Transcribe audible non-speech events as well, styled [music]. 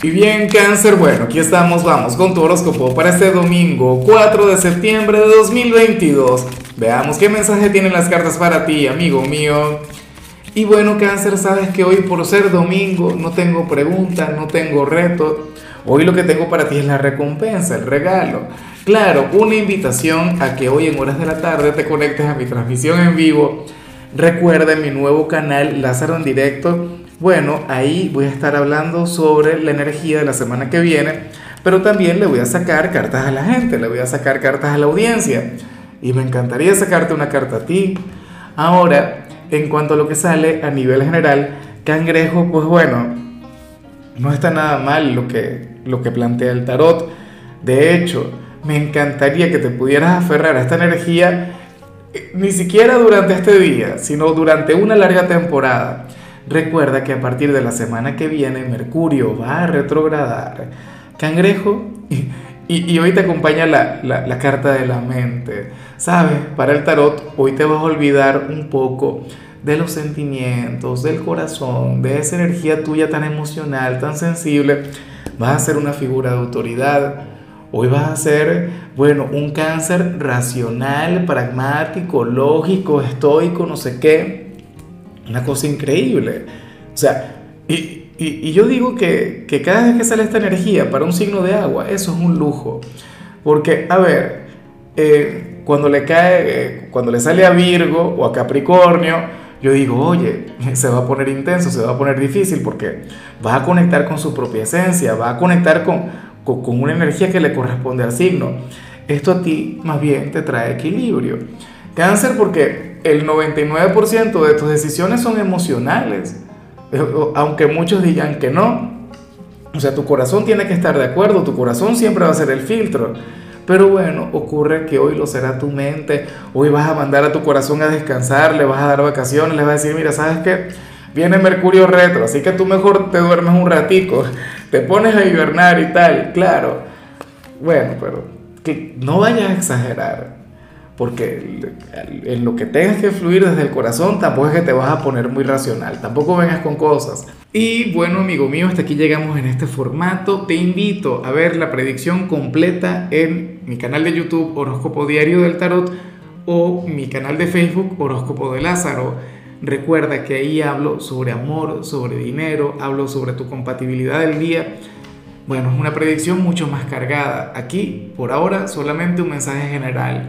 Y bien, cáncer, bueno, aquí estamos, vamos con tu horóscopo para este domingo 4 de septiembre de 2022. Veamos qué mensaje tienen las cartas para ti, amigo mío. Y bueno, cáncer, sabes que hoy por ser domingo no tengo preguntas, no tengo retos. Hoy lo que tengo para ti es la recompensa, el regalo. Claro, una invitación a que hoy en horas de la tarde te conectes a mi transmisión en vivo. Recuerda mi nuevo canal Lázaro en directo bueno, ahí voy a estar hablando sobre la energía de la semana que viene, pero también le voy a sacar cartas a la gente, le voy a sacar cartas a la audiencia. Y me encantaría sacarte una carta a ti. Ahora, en cuanto a lo que sale a nivel general, cangrejo, pues bueno, no está nada mal lo que, lo que plantea el tarot. De hecho, me encantaría que te pudieras aferrar a esta energía eh, ni siquiera durante este día, sino durante una larga temporada. Recuerda que a partir de la semana que viene Mercurio va a retrogradar. Cangrejo, y, hoy te acompaña la, la, carta de la mente. ¿Sabes? Para el tarot, hoy te vas a olvidar un poco de los sentimientos, del corazón, de esa energía tuya tan emocional, tan sensible. Vas a ser una figura de autoridad. Hoy vas a ser, bueno, un cáncer racional, pragmático, lógico, estoico, no sé qué una cosa increíble. O sea, y, y, yo digo que, que, cada vez que sale esta energía para un signo de agua, eso es un lujo. Porque, a ver, eh, cuando le cae, cuando le sale a Virgo o a Capricornio, yo digo, oye, [laughs] se va a poner intenso, se va a poner difícil porque va a conectar con su propia esencia, va a conectar con, con, con una energía que le corresponde al signo. Esto a ti más bien te trae equilibrio. Cáncer porque el 99% de tus decisiones son emocionales, eh, aunque muchos digan que no. O sea, tu corazón tiene que estar de acuerdo, tu corazón siempre va a ser el filtro. Pero bueno, ocurre que hoy lo será tu mente, hoy vas a mandar a tu corazón a descansar, le vas a dar vacaciones, le vas a decir, mira, ¿sabes qué? Viene Mercurio retro, así que tú mejor te duermes un ratico, [laughs] te pones a hibernar y tal, claro. Bueno, pero que no vayas a exagerar porque en lo que tengas que fluir desde el corazón tampoco es que te vas a poner muy racional, tampoco vengas con cosas. Y bueno, amigo mío, hasta aquí llegamos en este formato. Te invito a ver la predicción completa en mi canal de YouTube Horóscopo Diario del Tarot o mi canal de Facebook Horóscopo de Lázaro. Recuerda que ahí hablo sobre amor, sobre dinero, hablo sobre tu compatibilidad del día. Bueno, es una predicción mucho más cargada. Aquí, por ahora, solamente un mensaje general